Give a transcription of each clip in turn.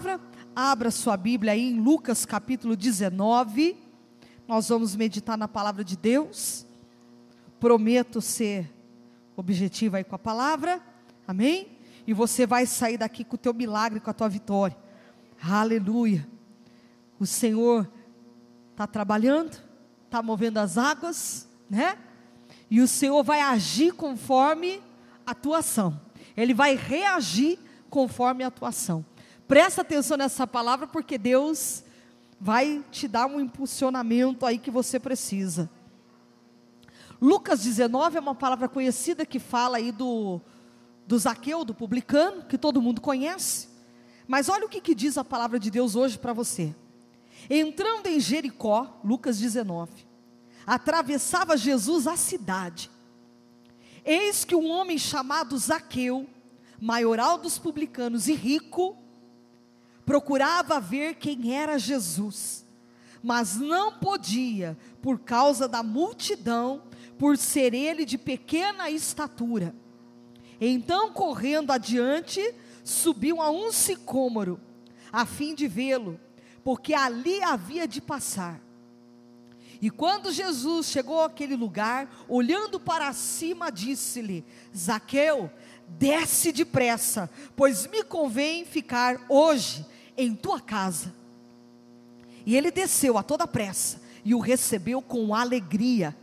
Palavra? Abra sua Bíblia aí em Lucas capítulo 19. Nós vamos meditar na palavra de Deus. Prometo ser objetivo aí com a palavra. Amém? E você vai sair daqui com o teu milagre, com a tua vitória. Aleluia. O Senhor está trabalhando, está movendo as águas, né? E o Senhor vai agir conforme a tua ação. Ele vai reagir conforme a tua ação. Presta atenção nessa palavra, porque Deus vai te dar um impulsionamento aí que você precisa. Lucas 19 é uma palavra conhecida que fala aí do, do Zaqueu, do publicano, que todo mundo conhece. Mas olha o que, que diz a palavra de Deus hoje para você. Entrando em Jericó, Lucas 19, atravessava Jesus a cidade. Eis que um homem chamado Zaqueu, maioral dos publicanos e rico, procurava ver quem era Jesus, mas não podia, por causa da multidão, por ser ele de pequena estatura. Então, correndo adiante, subiu a um sicômoro, a fim de vê-lo, porque ali havia de passar. E quando Jesus chegou àquele lugar, olhando para cima, disse-lhe: Zaqueu, desce depressa, pois me convém ficar hoje em tua casa. E ele desceu a toda pressa e o recebeu com alegria.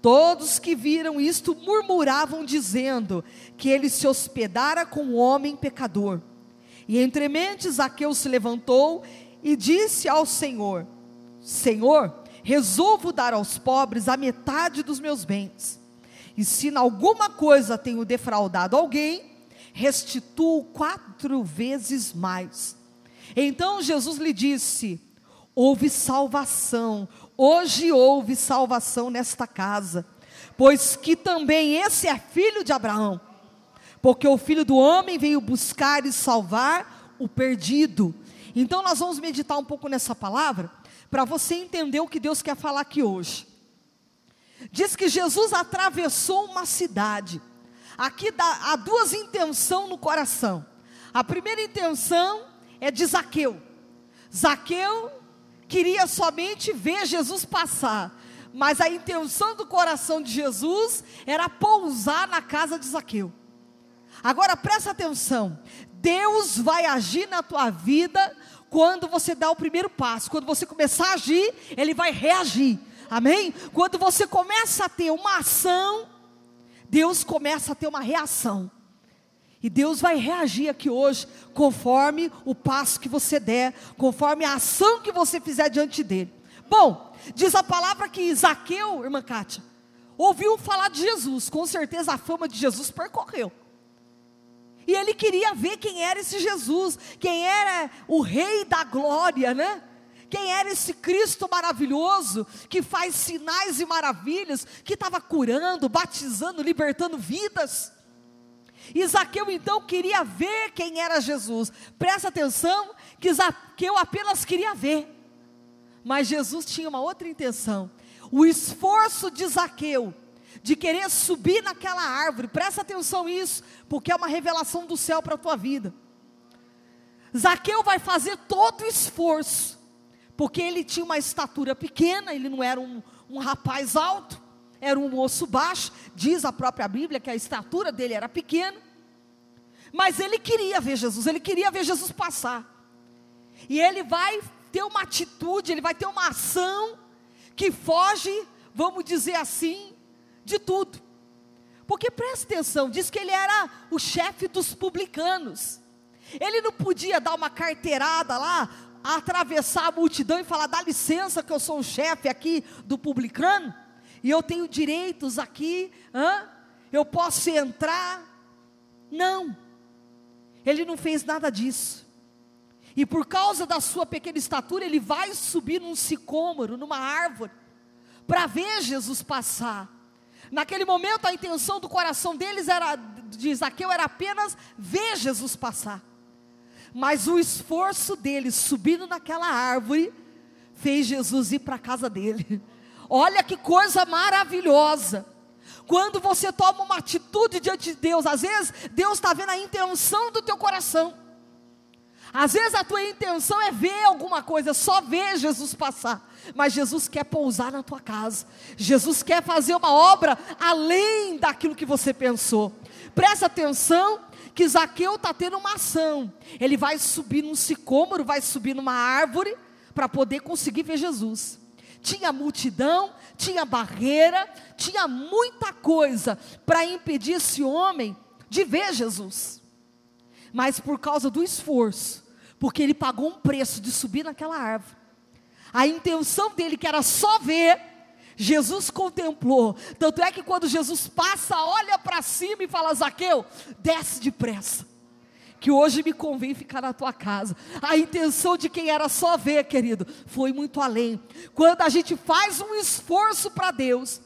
Todos que viram isto murmuravam, dizendo que ele se hospedara com um homem pecador. E entre mentes Zaqueu se levantou e disse ao Senhor: Senhor, resolvo dar aos pobres a metade dos meus bens. E se em alguma coisa tenho defraudado alguém, restituo quatro vezes mais. Então Jesus lhe disse: Houve salvação, Hoje houve salvação nesta casa, pois que também esse é filho de Abraão. Porque o filho do homem veio buscar e salvar o perdido. Então nós vamos meditar um pouco nessa palavra, para você entender o que Deus quer falar aqui hoje. Diz que Jesus atravessou uma cidade. Aqui dá, há duas intenções no coração. A primeira intenção é de Zaqueu. Zaqueu queria somente ver Jesus passar, mas a intenção do coração de Jesus era pousar na casa de Zaqueu. Agora presta atenção: Deus vai agir na tua vida quando você dá o primeiro passo, quando você começar a agir, Ele vai reagir, amém? Quando você começa a ter uma ação, Deus começa a ter uma reação. E Deus vai reagir aqui hoje conforme o passo que você der, conforme a ação que você fizer diante dele. Bom, diz a palavra que Zaqueu, irmã Kátia, ouviu falar de Jesus, com certeza a fama de Jesus percorreu. E ele queria ver quem era esse Jesus, quem era o rei da glória, né? Quem era esse Cristo maravilhoso, que faz sinais e maravilhas, que estava curando, batizando, libertando vidas. Isaqueu então queria ver quem era Jesus. Presta atenção que Isaqueu apenas queria ver. Mas Jesus tinha uma outra intenção. O esforço de Isaqueu de querer subir naquela árvore. Presta atenção nisso, porque é uma revelação do céu para a tua vida. Zaqueu vai fazer todo o esforço, porque ele tinha uma estatura pequena, ele não era um, um rapaz alto era um moço baixo, diz a própria Bíblia que a estatura dele era pequena, mas ele queria ver Jesus, ele queria ver Jesus passar. E ele vai ter uma atitude, ele vai ter uma ação que foge, vamos dizer assim, de tudo. Porque presta atenção, diz que ele era o chefe dos publicanos. Ele não podia dar uma carteirada lá, atravessar a multidão e falar: dá licença que eu sou o chefe aqui do publicano e eu tenho direitos aqui, hã? eu posso entrar. Não, ele não fez nada disso. E por causa da sua pequena estatura, ele vai subir num sicômoro, numa árvore, para ver Jesus passar. Naquele momento, a intenção do coração deles era, de Zaqueu, era apenas ver Jesus passar. Mas o esforço dele subindo naquela árvore fez Jesus ir para a casa dele. Olha que coisa maravilhosa. Quando você toma uma atitude diante de Deus, às vezes Deus está vendo a intenção do teu coração. Às vezes a tua intenção é ver alguma coisa, só ver Jesus passar. Mas Jesus quer pousar na tua casa. Jesus quer fazer uma obra além daquilo que você pensou. Presta atenção que Zaqueu está tendo uma ação. Ele vai subir num sicômoro, vai subir numa árvore para poder conseguir ver Jesus. Tinha multidão, tinha barreira, tinha muita coisa para impedir esse homem de ver Jesus. Mas por causa do esforço, porque ele pagou um preço de subir naquela árvore. A intenção dele que era só ver, Jesus contemplou. Tanto é que quando Jesus passa, olha para cima e fala: Zaqueu, desce depressa. Que hoje me convém ficar na tua casa. A intenção de quem era só ver, querido, foi muito além. Quando a gente faz um esforço para Deus,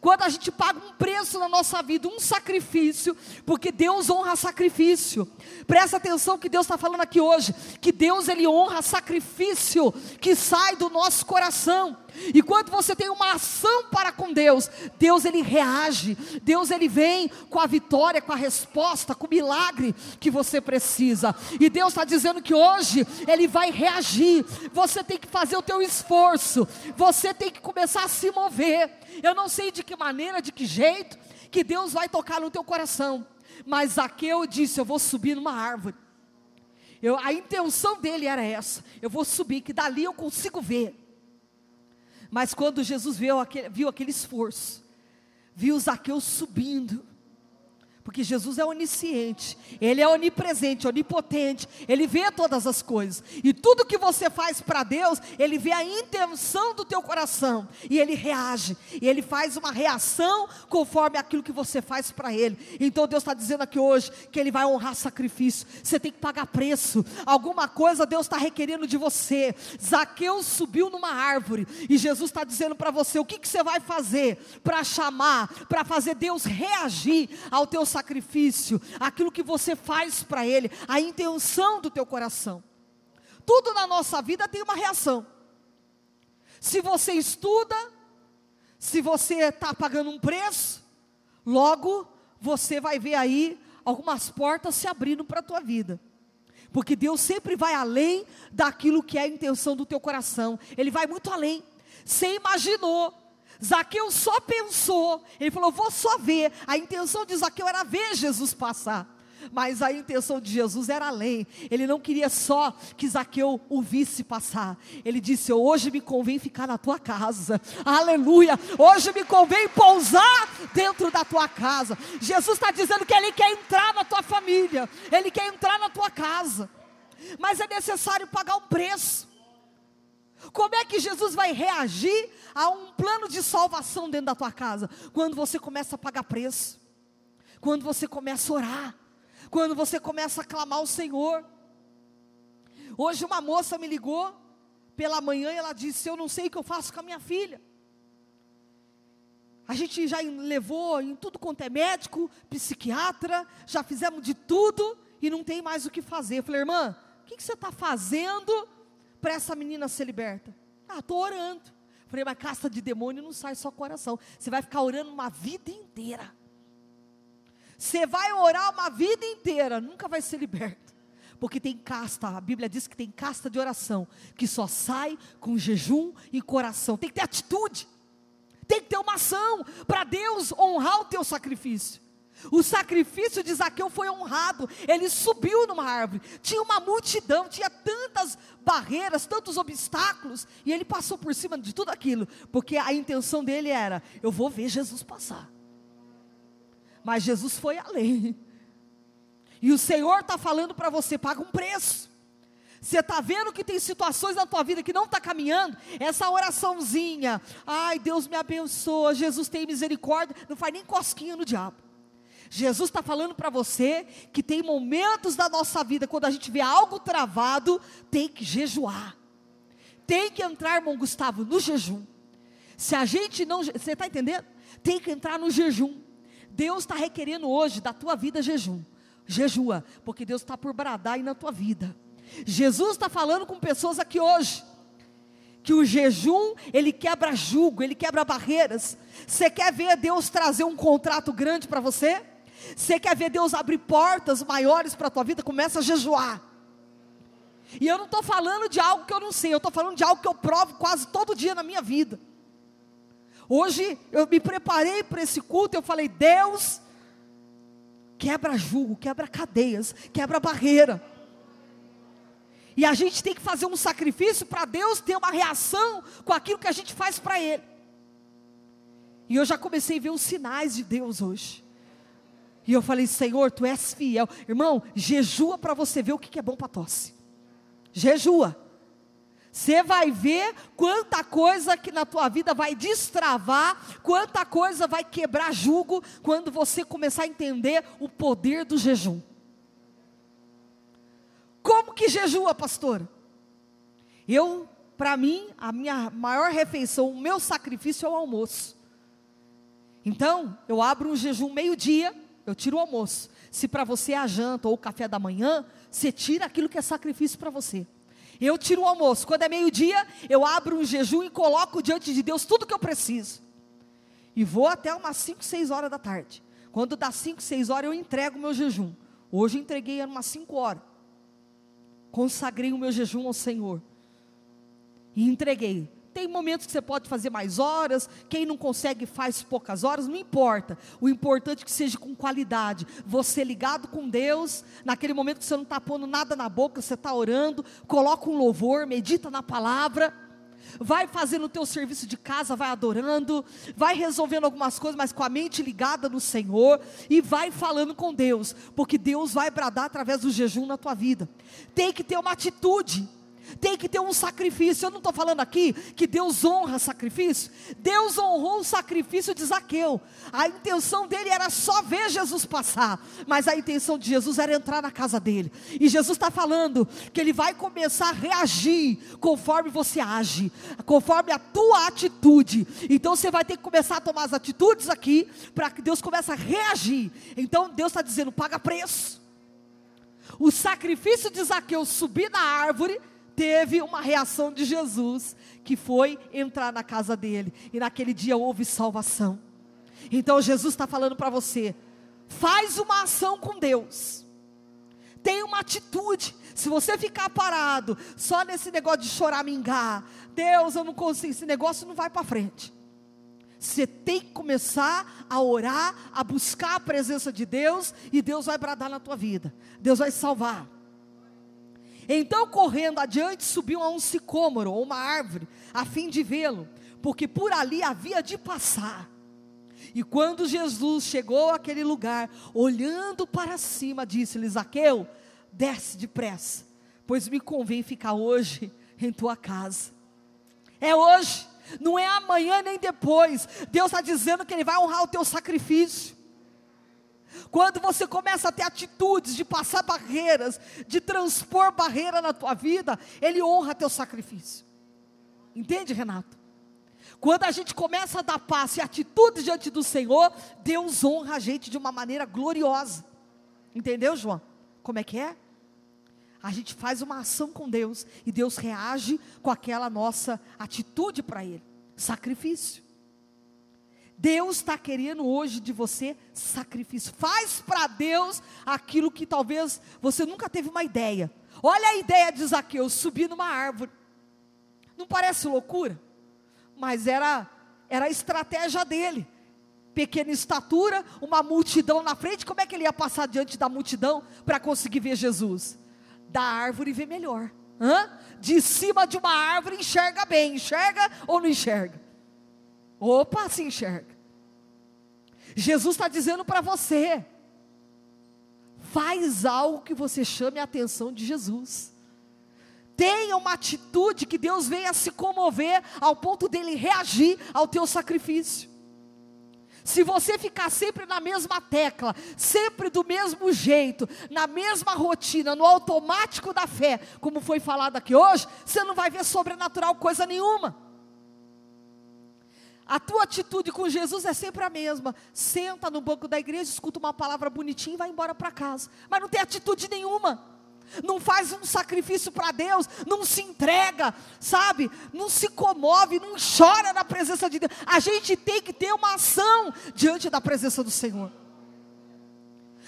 quando a gente paga um preço na nossa vida, um sacrifício, porque Deus honra sacrifício. Presta atenção que Deus está falando aqui hoje, que Deus ele honra sacrifício que sai do nosso coração. E quando você tem uma ação para com Deus, Deus ele reage, Deus ele vem com a vitória, com a resposta, com o milagre que você precisa. E Deus está dizendo que hoje ele vai reagir. Você tem que fazer o teu esforço, você tem que começar a se mover. Eu não sei de que maneira, de que jeito, que Deus vai tocar no teu coração. Mas Zaqueu disse: Eu vou subir numa árvore. Eu, a intenção dele era essa: eu vou subir, que dali eu consigo ver. Mas quando Jesus viu aquele, viu aquele esforço, viu Zaqueu subindo, porque Jesus é onisciente, Ele é onipresente, onipotente, Ele vê todas as coisas, e tudo que você faz para Deus, Ele vê a intenção do teu coração, e Ele reage, e Ele faz uma reação conforme aquilo que você faz para Ele. Então Deus está dizendo aqui hoje que Ele vai honrar sacrifício, você tem que pagar preço, alguma coisa Deus está requerendo de você. Zaqueu subiu numa árvore, e Jesus está dizendo para você: o que, que você vai fazer para chamar, para fazer Deus reagir ao teu sacrifício, aquilo que você faz para Ele, a intenção do teu coração. Tudo na nossa vida tem uma reação. Se você estuda, se você está pagando um preço, logo você vai ver aí algumas portas se abrindo para a tua vida. Porque Deus sempre vai além daquilo que é a intenção do teu coração. Ele vai muito além. Você imaginou Zaqueu só pensou, ele falou: vou só ver. A intenção de Zaqueu era ver Jesus passar. Mas a intenção de Jesus era além. Ele não queria só que Zaqueu o visse passar. Ele disse: Hoje me convém ficar na tua casa. Aleluia. Hoje me convém pousar dentro da tua casa. Jesus está dizendo que Ele quer entrar na tua família. Ele quer entrar na tua casa. Mas é necessário pagar um preço. Como é que Jesus vai reagir a um plano de salvação dentro da tua casa? Quando você começa a pagar preço, quando você começa a orar, quando você começa a clamar ao Senhor. Hoje uma moça me ligou pela manhã e ela disse: Eu não sei o que eu faço com a minha filha. A gente já levou em tudo quanto é médico, psiquiatra, já fizemos de tudo e não tem mais o que fazer. Eu falei, irmã, o que, que você está fazendo para essa menina ser liberta? Ah, estou orando. Falei, mas casta de demônio não sai só coração. Você vai ficar orando uma vida inteira. Você vai orar uma vida inteira, nunca vai ser liberto. Porque tem casta, a Bíblia diz que tem casta de oração, que só sai com jejum e coração. Tem que ter atitude, tem que ter uma ação para Deus honrar o teu sacrifício. O sacrifício de Zaqueu foi honrado. Ele subiu numa árvore. Tinha uma multidão, tinha tantas barreiras, tantos obstáculos, e ele passou por cima de tudo aquilo, porque a intenção dele era: eu vou ver Jesus passar. Mas Jesus foi além. E o Senhor está falando para você: paga um preço. Você está vendo que tem situações na tua vida que não está caminhando? Essa oraçãozinha, ai Deus me abençoa, Jesus tem misericórdia, não faz nem cosquinha no diabo. Jesus está falando para você que tem momentos da nossa vida, quando a gente vê algo travado, tem que jejuar. Tem que entrar, irmão Gustavo, no jejum. Se a gente não. Você está entendendo? Tem que entrar no jejum. Deus está requerendo hoje da tua vida jejum. Jejua, porque Deus está por bradar aí na tua vida. Jesus está falando com pessoas aqui hoje que o jejum, ele quebra jugo, ele quebra barreiras. Você quer ver Deus trazer um contrato grande para você? Você quer ver Deus abrir portas maiores para a tua vida? Começa a jejuar. E eu não estou falando de algo que eu não sei, eu estou falando de algo que eu provo quase todo dia na minha vida. Hoje eu me preparei para esse culto, eu falei, Deus, quebra julgo, quebra cadeias, quebra barreira. E a gente tem que fazer um sacrifício para Deus ter uma reação com aquilo que a gente faz para Ele. E eu já comecei a ver os sinais de Deus hoje. E eu falei, Senhor, Tu és fiel. Irmão, jejua para você ver o que é bom para tosse. Jejua. Você vai ver quanta coisa que na tua vida vai destravar, quanta coisa vai quebrar jugo quando você começar a entender o poder do jejum. Como que jejua, pastor? Eu, para mim, a minha maior refeição, o meu sacrifício é o almoço. Então, eu abro um jejum meio-dia, eu tiro o almoço. Se para você é a janta ou o café da manhã, você tira aquilo que é sacrifício para você. Eu tiro o almoço. Quando é meio-dia, eu abro um jejum e coloco diante de Deus tudo que eu preciso. E vou até umas 5, 6 horas da tarde. Quando dá 5, 6 horas, eu entrego o meu jejum. Hoje entreguei umas 5 horas. Consagrei o meu jejum ao Senhor. E entreguei. Tem momentos que você pode fazer mais horas, quem não consegue faz poucas horas, não importa. O importante é que seja com qualidade. Você ligado com Deus, naquele momento que você não está pondo nada na boca, você está orando, coloca um louvor, medita na palavra. Vai fazendo o teu serviço de casa, vai adorando, vai resolvendo algumas coisas, mas com a mente ligada no Senhor e vai falando com Deus, porque Deus vai bradar através do jejum na tua vida. Tem que ter uma atitude tem que ter um sacrifício. Eu não estou falando aqui que Deus honra sacrifício. Deus honrou o sacrifício de Zaqueu. A intenção dele era só ver Jesus passar, mas a intenção de Jesus era entrar na casa dele. E Jesus está falando que ele vai começar a reagir conforme você age, conforme a tua atitude. Então você vai ter que começar a tomar as atitudes aqui para que Deus comece a reagir. Então Deus está dizendo: paga preço. O sacrifício de Zaqueu subir na árvore teve uma reação de Jesus, que foi entrar na casa dele, e naquele dia houve salvação. Então Jesus está falando para você: faz uma ação com Deus, tem uma atitude. Se você ficar parado só nesse negócio de choramingar, Deus, eu não consigo, esse negócio não vai para frente. Você tem que começar a orar, a buscar a presença de Deus, e Deus vai bradar na tua vida, Deus vai salvar. Então, correndo adiante, subiu a um sicômoro, ou uma árvore, a fim de vê-lo, porque por ali havia de passar. E quando Jesus chegou àquele lugar, olhando para cima, disse-lhe: Zaqueu, desce depressa, pois me convém ficar hoje em tua casa. É hoje, não é amanhã nem depois. Deus está dizendo que Ele vai honrar o teu sacrifício. Quando você começa a ter atitudes de passar barreiras, de transpor barreira na tua vida, Ele honra teu sacrifício. Entende, Renato? Quando a gente começa a dar passo e atitudes diante do Senhor, Deus honra a gente de uma maneira gloriosa. Entendeu, João? Como é que é? A gente faz uma ação com Deus e Deus reage com aquela nossa atitude para Ele sacrifício. Deus está querendo hoje de você sacrifício. Faz para Deus aquilo que talvez você nunca teve uma ideia. Olha a ideia de Zaqueu subir numa árvore. Não parece loucura? Mas era, era a estratégia dele. Pequena estatura, uma multidão na frente. Como é que ele ia passar diante da multidão para conseguir ver Jesus? Da árvore ver melhor. Hã? De cima de uma árvore enxerga bem. Enxerga ou não enxerga? Opa, se enxerga. Jesus está dizendo para você: faz algo que você chame a atenção de Jesus. Tenha uma atitude que Deus venha se comover ao ponto dele reagir ao teu sacrifício. Se você ficar sempre na mesma tecla, sempre do mesmo jeito, na mesma rotina, no automático da fé, como foi falado aqui hoje, você não vai ver sobrenatural coisa nenhuma. A tua atitude com Jesus é sempre a mesma. Senta no banco da igreja, escuta uma palavra bonitinha e vai embora para casa. Mas não tem atitude nenhuma. Não faz um sacrifício para Deus, não se entrega, sabe? Não se comove, não chora na presença de Deus. A gente tem que ter uma ação diante da presença do Senhor.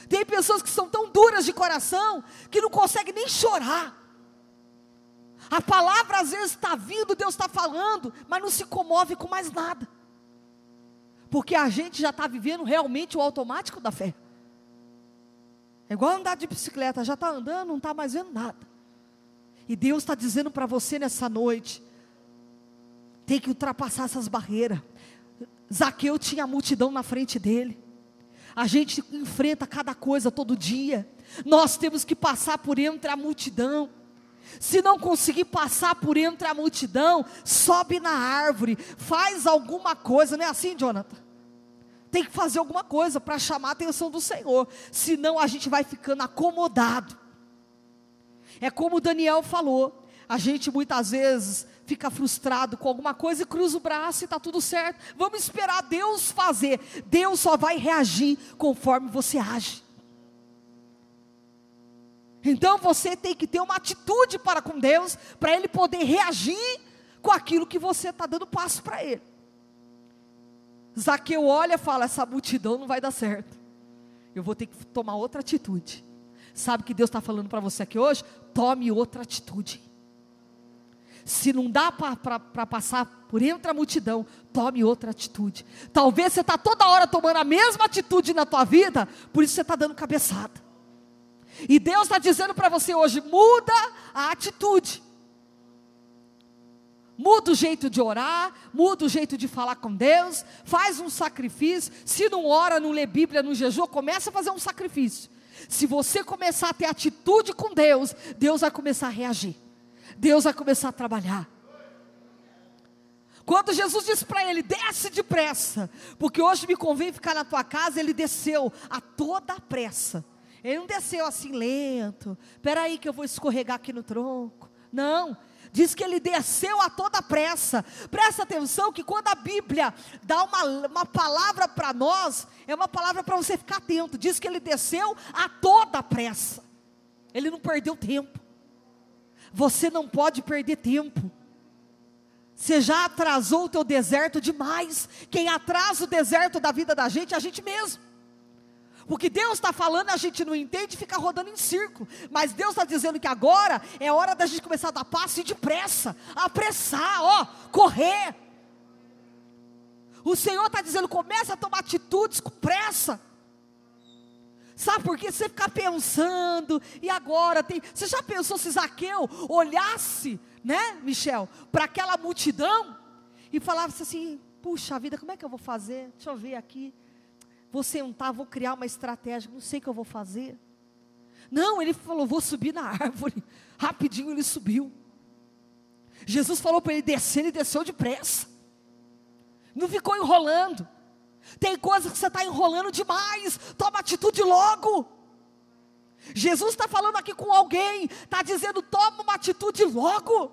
Tem pessoas que são tão duras de coração que não conseguem nem chorar. A palavra às vezes está vindo, Deus está falando, mas não se comove com mais nada. Porque a gente já está vivendo realmente o automático da fé. É igual andar de bicicleta, já está andando, não está mais vendo nada. E Deus está dizendo para você nessa noite: tem que ultrapassar essas barreiras. Zaqueu tinha multidão na frente dele. A gente enfrenta cada coisa todo dia. Nós temos que passar por entre a multidão. Se não conseguir passar por entre a multidão, sobe na árvore, faz alguma coisa, não é assim, Jonathan? Tem que fazer alguma coisa para chamar a atenção do Senhor, senão a gente vai ficando acomodado. É como Daniel falou, a gente muitas vezes fica frustrado com alguma coisa e cruza o braço e está tudo certo. Vamos esperar Deus fazer. Deus só vai reagir conforme você age. Então você tem que ter uma atitude para com Deus, para Ele poder reagir com aquilo que você está dando passo para Ele. Zaqueu olha e fala: essa multidão não vai dar certo. Eu vou ter que tomar outra atitude. Sabe que Deus está falando para você aqui hoje? Tome outra atitude. Se não dá para passar por entre a multidão, tome outra atitude. Talvez você está toda hora tomando a mesma atitude na tua vida, por isso você está dando cabeçada. E Deus está dizendo para você hoje: muda a atitude. Muda o jeito de orar, muda o jeito de falar com Deus, faz um sacrifício. Se não ora, não lê Bíblia, não jejua, começa a fazer um sacrifício. Se você começar a ter atitude com Deus, Deus vai começar a reagir. Deus vai começar a trabalhar. Quando Jesus disse para ele: desce depressa, porque hoje me convém ficar na tua casa, ele desceu a toda pressa. Ele não desceu assim lento. Espera aí que eu vou escorregar aqui no tronco. Não. Diz que ele desceu a toda pressa. Presta atenção que quando a Bíblia dá uma, uma palavra para nós, é uma palavra para você ficar atento. Diz que ele desceu a toda pressa. Ele não perdeu tempo. Você não pode perder tempo. Você já atrasou o teu deserto demais. Quem atrasa o deserto da vida da gente é a gente mesmo. O que Deus está falando, a gente não entende e fica rodando em círculo. Mas Deus está dizendo que agora é hora da gente começar a dar passo e depressa, apressar, ó, correr. O Senhor está dizendo, começa a tomar atitudes com pressa. Sabe por quê? Você ficar pensando, e agora tem. Você já pensou se Zaqueu olhasse, né, Michel, para aquela multidão e falasse assim: puxa vida, como é que eu vou fazer? Deixa eu ver aqui vou sentar, vou criar uma estratégia, não sei o que eu vou fazer. Não, ele falou, vou subir na árvore. Rapidinho ele subiu. Jesus falou para ele descer, ele desceu depressa. Não ficou enrolando. Tem coisas que você está enrolando demais. Toma atitude logo. Jesus está falando aqui com alguém, está dizendo: toma uma atitude logo.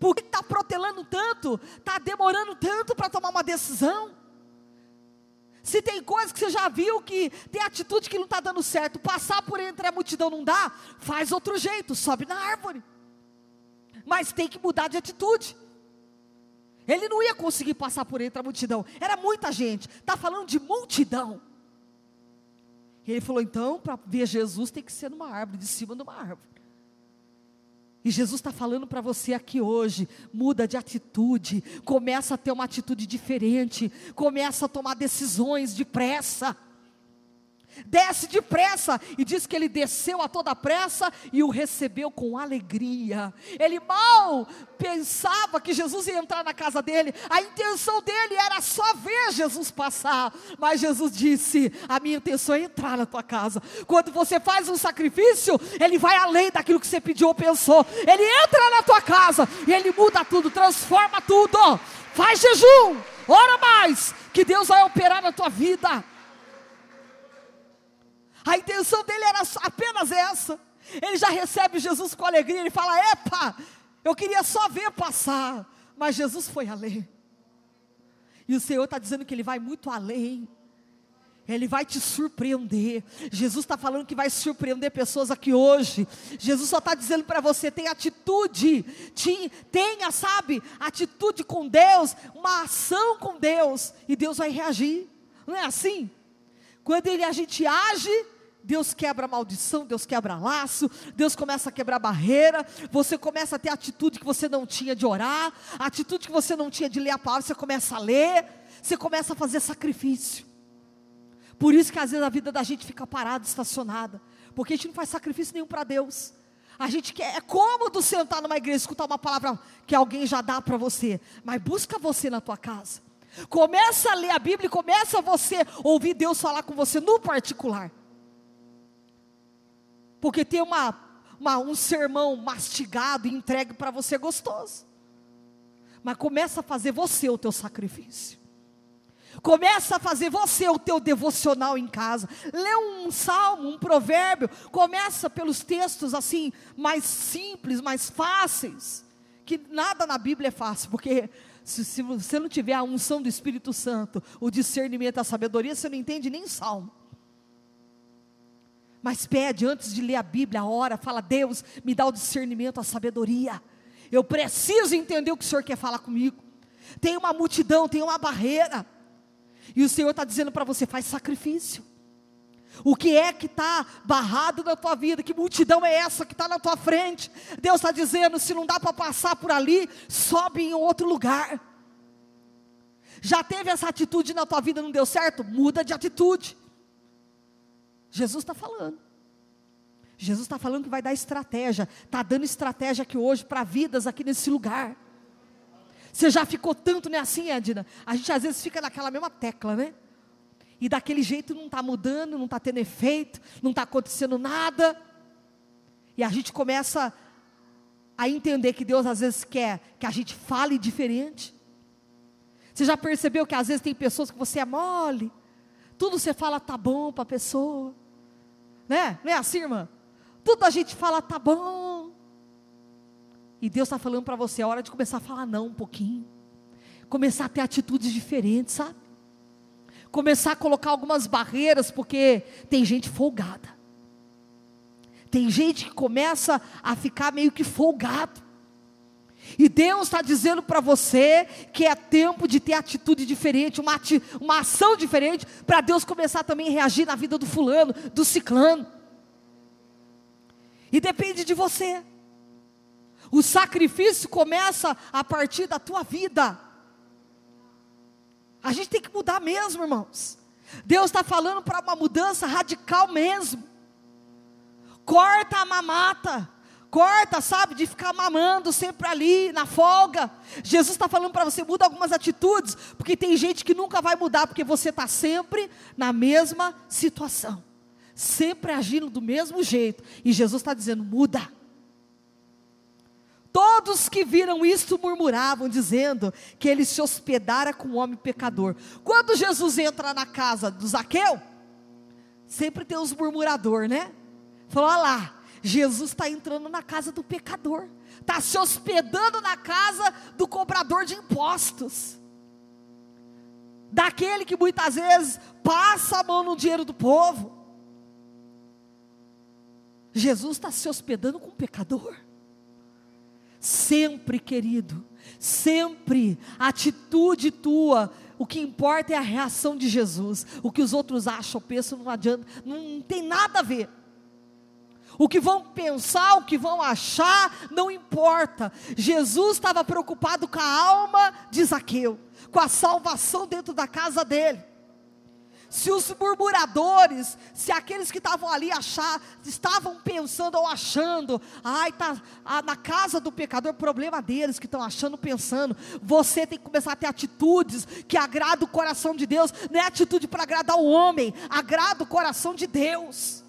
Por que está protelando tanto? Está demorando tanto para tomar uma decisão? Se tem coisas que você já viu que tem atitude que não está dando certo, passar por entre a multidão não dá, faz outro jeito, sobe na árvore. Mas tem que mudar de atitude. Ele não ia conseguir passar por entre a multidão, era muita gente, está falando de multidão. E ele falou: então, para ver Jesus tem que ser numa árvore, de cima de uma árvore. E Jesus está falando para você aqui hoje: muda de atitude, começa a ter uma atitude diferente, começa a tomar decisões depressa desce depressa, e diz que ele desceu a toda pressa e o recebeu com alegria. Ele mal pensava que Jesus ia entrar na casa dele, a intenção dele era só ver Jesus passar, mas Jesus disse: A minha intenção é entrar na tua casa. Quando você faz um sacrifício, ele vai além daquilo que você pediu ou pensou, ele entra na tua casa e ele muda tudo, transforma tudo. Faz jejum, ora mais, que Deus vai operar na tua vida. A intenção dele era apenas essa. Ele já recebe Jesus com alegria. Ele fala: Epa, eu queria só ver passar. Mas Jesus foi além. E o Senhor está dizendo que Ele vai muito além. Ele vai te surpreender. Jesus está falando que vai surpreender pessoas aqui hoje. Jesus só está dizendo para você: tenha atitude, tenha, sabe, atitude com Deus, uma ação com Deus, e Deus vai reagir. Não é assim? Quando ele, a gente age, Deus quebra maldição, Deus quebra laço, Deus começa a quebrar barreira, você começa a ter atitude que você não tinha de orar, atitude que você não tinha de ler a palavra, você começa a ler, você começa a fazer sacrifício. Por isso que às vezes a vida da gente fica parada, estacionada, porque a gente não faz sacrifício nenhum para Deus. A gente quer, é cômodo sentar numa igreja, escutar uma palavra que alguém já dá para você, mas busca você na tua casa. Começa a ler a Bíblia começa você ouvir Deus falar com você no particular. Porque tem uma, uma um sermão mastigado e entregue para você gostoso. Mas começa a fazer você o teu sacrifício. Começa a fazer você o teu devocional em casa. Lê um salmo, um provérbio. Começa pelos textos assim, mais simples, mais fáceis. Que nada na Bíblia é fácil, porque se, se você não tiver a unção do Espírito Santo, o discernimento, a sabedoria, você não entende nem salmo. Mas pede antes de ler a Bíblia, a hora, fala: Deus, me dá o discernimento, a sabedoria. Eu preciso entender o que o Senhor quer falar comigo. Tem uma multidão, tem uma barreira. E o Senhor está dizendo para você: faz sacrifício. O que é que está barrado na tua vida? Que multidão é essa que está na tua frente? Deus está dizendo: se não dá para passar por ali, sobe em outro lugar. Já teve essa atitude na tua vida, não deu certo? Muda de atitude. Jesus está falando. Jesus está falando que vai dar estratégia. Está dando estratégia aqui hoje para vidas aqui nesse lugar. Você já ficou tanto né, assim, Edna? A gente às vezes fica naquela mesma tecla, né? E daquele jeito não está mudando, não está tendo efeito, não está acontecendo nada. E a gente começa a entender que Deus às vezes quer que a gente fale diferente. Você já percebeu que às vezes tem pessoas que você é mole, tudo você fala tá bom para a pessoa, né? Não é assim, irmã? Tudo a gente fala tá bom. E Deus está falando para você, é hora de começar a falar não um pouquinho, começar a ter atitudes diferentes, sabe? começar a colocar algumas barreiras, porque tem gente folgada. Tem gente que começa a ficar meio que folgado. E Deus está dizendo para você que é tempo de ter atitude diferente, uma, ati uma ação diferente, para Deus começar também a reagir na vida do fulano, do ciclano. E depende de você. O sacrifício começa a partir da tua vida. A gente tem que mudar mesmo, irmãos. Deus está falando para uma mudança radical mesmo. Corta a mamata. Corta, sabe, de ficar mamando sempre ali, na folga. Jesus está falando para você, muda algumas atitudes, porque tem gente que nunca vai mudar, porque você está sempre na mesma situação, sempre agindo do mesmo jeito. E Jesus está dizendo: muda. Todos que viram isto murmuravam, dizendo que ele se hospedara com um homem pecador. Quando Jesus entra na casa do Zaqueu, sempre tem os murmuradores, né? Falou: olha lá, Jesus está entrando na casa do pecador, está se hospedando na casa do cobrador de impostos, daquele que muitas vezes passa a mão no dinheiro do povo. Jesus está se hospedando com um pecador. Sempre, querido, sempre, a atitude tua, o que importa é a reação de Jesus. O que os outros acham, pensam, não adianta, não tem nada a ver. O que vão pensar, o que vão achar, não importa. Jesus estava preocupado com a alma de Zaqueu, com a salvação dentro da casa dele se os murmuradores, se aqueles que estavam ali achar, estavam pensando ou achando, ai, tá ah, na casa do pecador, problema deles que estão achando, pensando. Você tem que começar a ter atitudes que agradam o coração de Deus, não é atitude para agradar o homem, agrada o coração de Deus.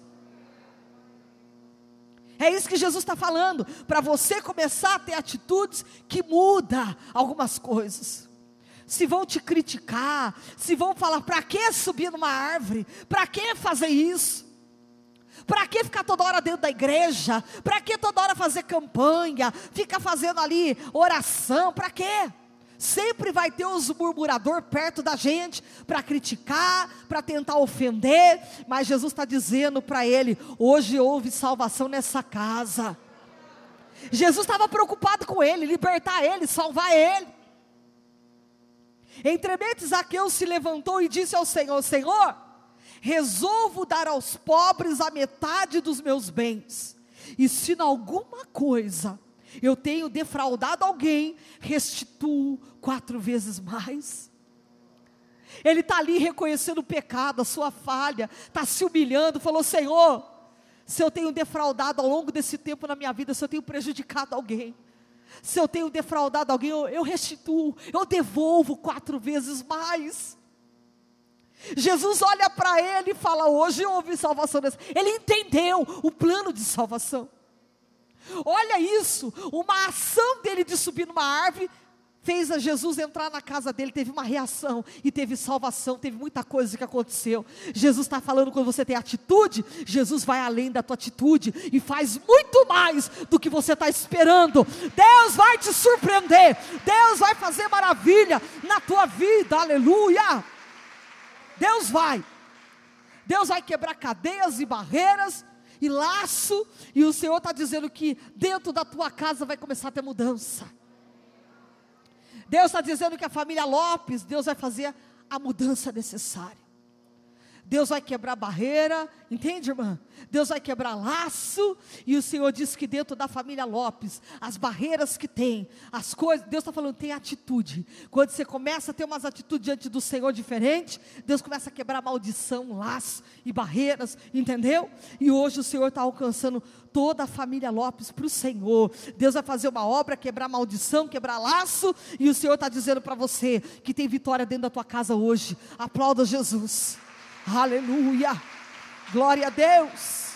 É isso que Jesus está falando, para você começar a ter atitudes que muda algumas coisas se vão te criticar, se vão falar: para que subir numa árvore? Para que fazer isso? Para que ficar toda hora dentro da igreja? Para que toda hora fazer campanha? Fica fazendo ali oração? Para quê? Sempre vai ter os murmuradores perto da gente para criticar, para tentar ofender, mas Jesus está dizendo para ele: hoje houve salvação nessa casa. Jesus estava preocupado com ele, libertar ele, salvar ele. Entremente Zaqueu se levantou e disse ao Senhor: Senhor, resolvo dar aos pobres a metade dos meus bens. E se em alguma coisa eu tenho defraudado alguém, restituo quatro vezes mais. Ele está ali reconhecendo o pecado, a sua falha, está se humilhando, falou: Senhor, se eu tenho defraudado ao longo desse tempo na minha vida, se eu tenho prejudicado alguém, se eu tenho defraudado alguém, eu, eu restituo, eu devolvo quatro vezes mais. Jesus olha para ele e fala: Hoje houve salvação. Ele entendeu o plano de salvação. Olha isso, uma ação dele de subir numa árvore fez a Jesus entrar na casa dele, teve uma reação e teve salvação, teve muita coisa que aconteceu. Jesus está falando quando você tem atitude, Jesus vai além da tua atitude e faz muito mais do que você está esperando. Deus vai te surpreender, Deus vai fazer maravilha na tua vida, aleluia. Deus vai, Deus vai quebrar cadeias e barreiras e laço, e o Senhor está dizendo que dentro da tua casa vai começar a ter mudança. Deus está dizendo que a família Lopes, Deus vai fazer a mudança necessária. Deus vai quebrar barreira, entende, irmã? Deus vai quebrar laço, e o Senhor diz que dentro da família Lopes, as barreiras que tem, as coisas, Deus está falando, tem atitude. Quando você começa a ter umas atitudes diante do Senhor diferente, Deus começa a quebrar maldição, laço e barreiras, entendeu? E hoje o Senhor está alcançando toda a família Lopes para o Senhor. Deus vai fazer uma obra, quebrar maldição, quebrar laço, e o Senhor está dizendo para você que tem vitória dentro da tua casa hoje. Aplauda Jesus. Aleluia. Glória a Deus.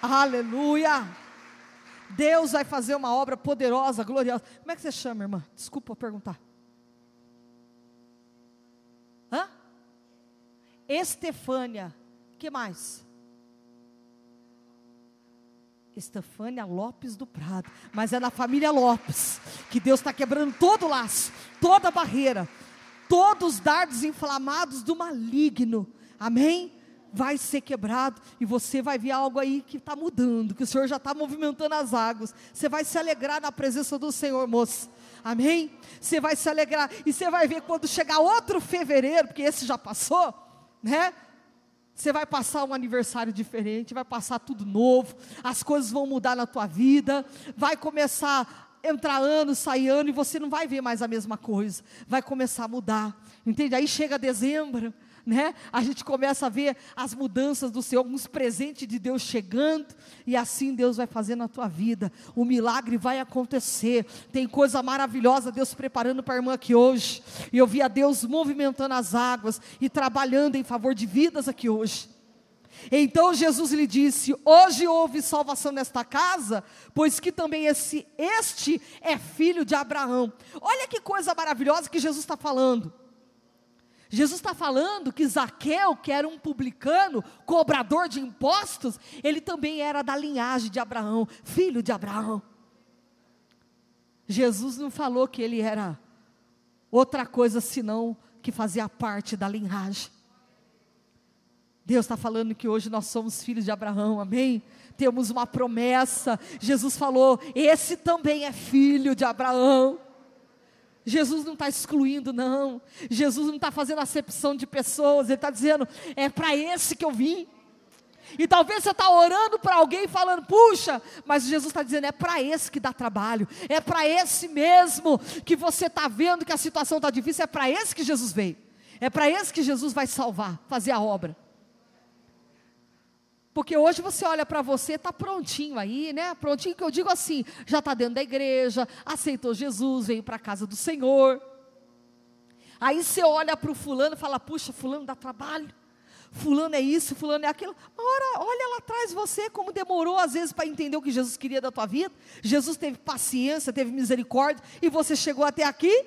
Aleluia. Deus vai fazer uma obra poderosa, gloriosa. Como é que você chama, irmã? Desculpa perguntar. Hã? Estefânia. que mais? Estefânia Lopes do Prado. Mas é na família Lopes que Deus está quebrando todo o laço, toda a barreira todos os dardos inflamados do maligno, amém? Vai ser quebrado e você vai ver algo aí que está mudando, que o Senhor já está movimentando as águas. Você vai se alegrar na presença do Senhor, moço. Amém? Você vai se alegrar e você vai ver quando chegar outro fevereiro, porque esse já passou, né? Você vai passar um aniversário diferente, vai passar tudo novo, as coisas vão mudar na tua vida, vai começar entrar ano, sair ano, e você não vai ver mais a mesma coisa, vai começar a mudar, entende? Aí chega dezembro, né? A gente começa a ver as mudanças do Senhor, alguns presentes de Deus chegando, e assim Deus vai fazer na tua vida. O milagre vai acontecer. Tem coisa maravilhosa Deus preparando para a irmã aqui hoje. E eu vi a Deus movimentando as águas e trabalhando em favor de vidas aqui hoje. Então Jesus lhe disse: Hoje houve salvação nesta casa, pois que também esse, este é filho de Abraão. Olha que coisa maravilhosa que Jesus está falando. Jesus está falando que Zaqueu, que era um publicano, cobrador de impostos, ele também era da linhagem de Abraão, filho de Abraão. Jesus não falou que ele era outra coisa senão que fazia parte da linhagem. Deus está falando que hoje nós somos filhos de Abraão, amém? Temos uma promessa. Jesus falou: esse também é filho de Abraão. Jesus não está excluindo, não. Jesus não está fazendo acepção de pessoas. Ele está dizendo: é para esse que eu vim. E talvez você está orando para alguém falando, puxa, mas Jesus está dizendo, é para esse que dá trabalho, é para esse mesmo que você está vendo que a situação está difícil, é para esse que Jesus veio, é para esse que Jesus vai salvar, fazer a obra. Porque hoje você olha para você, está prontinho aí, né? Prontinho que eu digo assim, já está dentro da igreja, aceitou Jesus, veio para a casa do Senhor. Aí você olha para o fulano e fala, puxa, fulano dá trabalho. Fulano é isso, fulano é aquilo. Ora, olha lá atrás você, como demorou às vezes para entender o que Jesus queria da tua vida. Jesus teve paciência, teve misericórdia, e você chegou até aqui.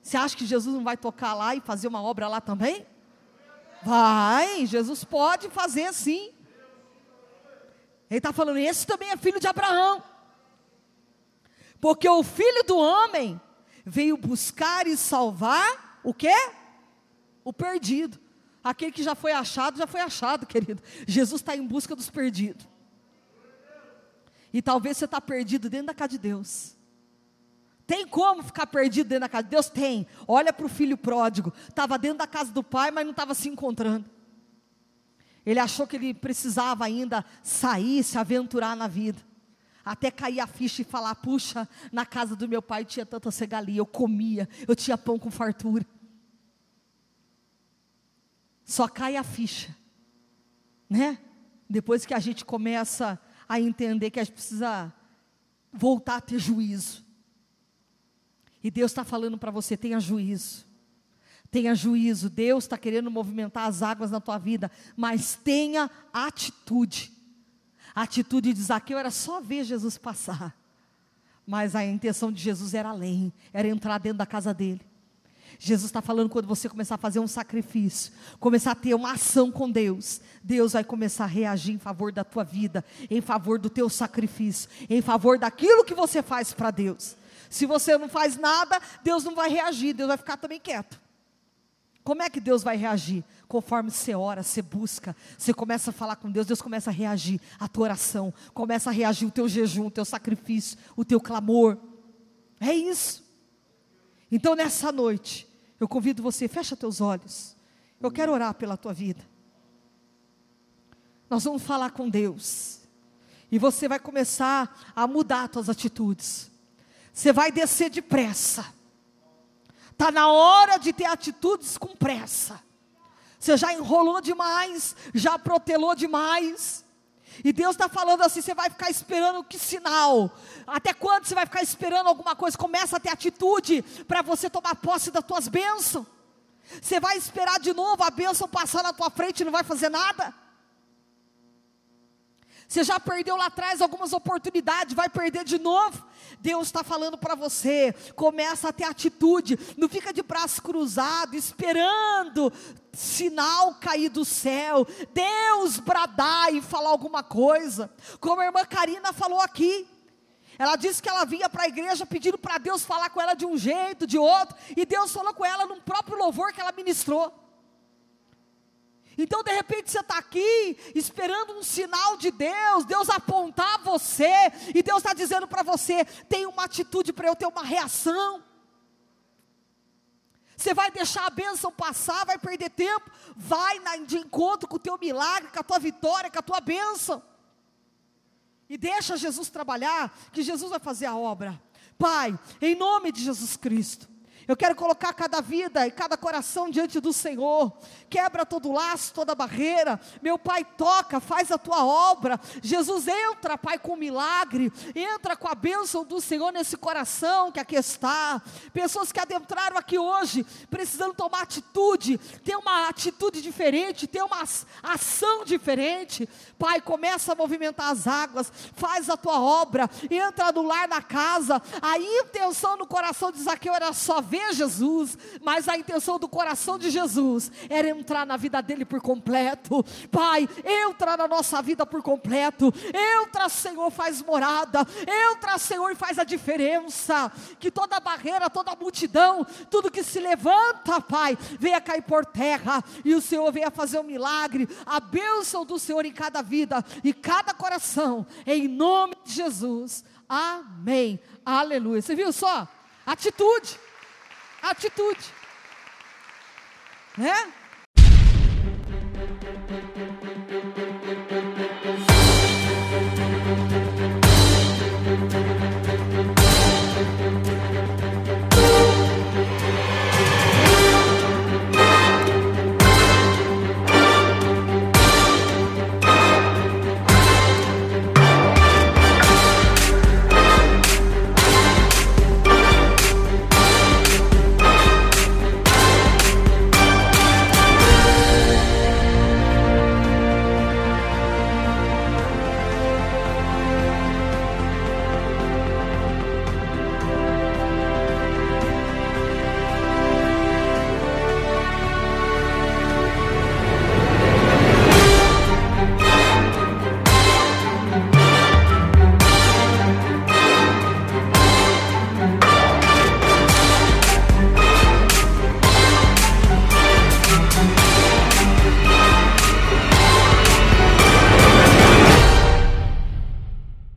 Você acha que Jesus não vai tocar lá e fazer uma obra lá também? Vai, Jesus pode fazer assim. Ele está falando, esse também é filho de Abraão. Porque o filho do homem veio buscar e salvar o quê? O perdido. Aquele que já foi achado, já foi achado, querido. Jesus está em busca dos perdidos. E talvez você está perdido dentro da casa de Deus. Tem como ficar perdido dentro da casa de Deus? Tem. Olha para o filho pródigo. Estava dentro da casa do pai, mas não estava se encontrando. Ele achou que ele precisava ainda sair, se aventurar na vida. Até cair a ficha e falar: puxa, na casa do meu pai tinha tanta cegalia, eu comia, eu tinha pão com fartura. Só cai a ficha, né? Depois que a gente começa a entender que a gente precisa voltar a ter juízo. E Deus está falando para você: tenha juízo. Tenha juízo. Deus está querendo movimentar as águas na tua vida, mas tenha atitude. A atitude de Zaqueu era só ver Jesus passar. Mas a intenção de Jesus era além, era entrar dentro da casa dele. Jesus está falando quando você começar a fazer um sacrifício, começar a ter uma ação com Deus, Deus vai começar a reagir em favor da tua vida, em favor do teu sacrifício, em favor daquilo que você faz para Deus. Se você não faz nada, Deus não vai reagir, Deus vai ficar também quieto. Como é que Deus vai reagir? Conforme você ora, você busca, você começa a falar com Deus, Deus começa a reagir a tua oração, começa a reagir o teu jejum, o teu sacrifício, o teu clamor. É isso. Então nessa noite, eu convido você, fecha teus olhos. Eu quero orar pela tua vida. Nós vamos falar com Deus. E você vai começar a mudar as tuas atitudes. Você vai descer depressa. Está na hora de ter atitudes com pressa. Você já enrolou demais, já protelou demais. E Deus está falando assim: você vai ficar esperando que sinal? Até quando você vai ficar esperando alguma coisa? Começa a ter atitude para você tomar posse das tuas bênçãos. Você vai esperar de novo a bênção passar na tua frente e não vai fazer nada? Você já perdeu lá atrás algumas oportunidades, vai perder de novo. Deus está falando para você, começa a ter atitude, não fica de braço cruzado, esperando sinal cair do céu, Deus bradar e falar alguma coisa, como a irmã Karina falou aqui. Ela disse que ela vinha para a igreja pedindo para Deus falar com ela de um jeito, de outro, e Deus falou com ela no próprio louvor que ela ministrou. Então, de repente, você está aqui esperando um sinal de Deus, Deus apontar você, e Deus está dizendo para você: tem uma atitude para eu ter uma reação. Você vai deixar a bênção passar, vai perder tempo, vai na, de encontro com o teu milagre, com a tua vitória, com a tua bênção. E deixa Jesus trabalhar, que Jesus vai fazer a obra. Pai, em nome de Jesus Cristo. Eu quero colocar cada vida e cada coração diante do Senhor. Quebra todo laço, toda barreira. Meu Pai, toca, faz a tua obra. Jesus, entra, Pai, com milagre. Entra com a bênção do Senhor nesse coração que aqui está. Pessoas que adentraram aqui hoje, precisando tomar atitude, ter uma atitude diferente, ter uma ação diferente. Pai, começa a movimentar as águas, faz a tua obra, entra no lar, na casa. A intenção no coração de Zaqueu era só ver ver Jesus, mas a intenção do coração de Jesus era entrar na vida dele por completo. Pai, entra na nossa vida por completo. Entra, Senhor, faz morada. Entra, Senhor, e faz a diferença. Que toda barreira, toda multidão, tudo que se levanta, Pai, venha cair por terra e o Senhor venha fazer um milagre. A bênção do Senhor em cada vida e cada coração, em nome de Jesus. Amém. Aleluia. Você viu só? Atitude atitude. Né?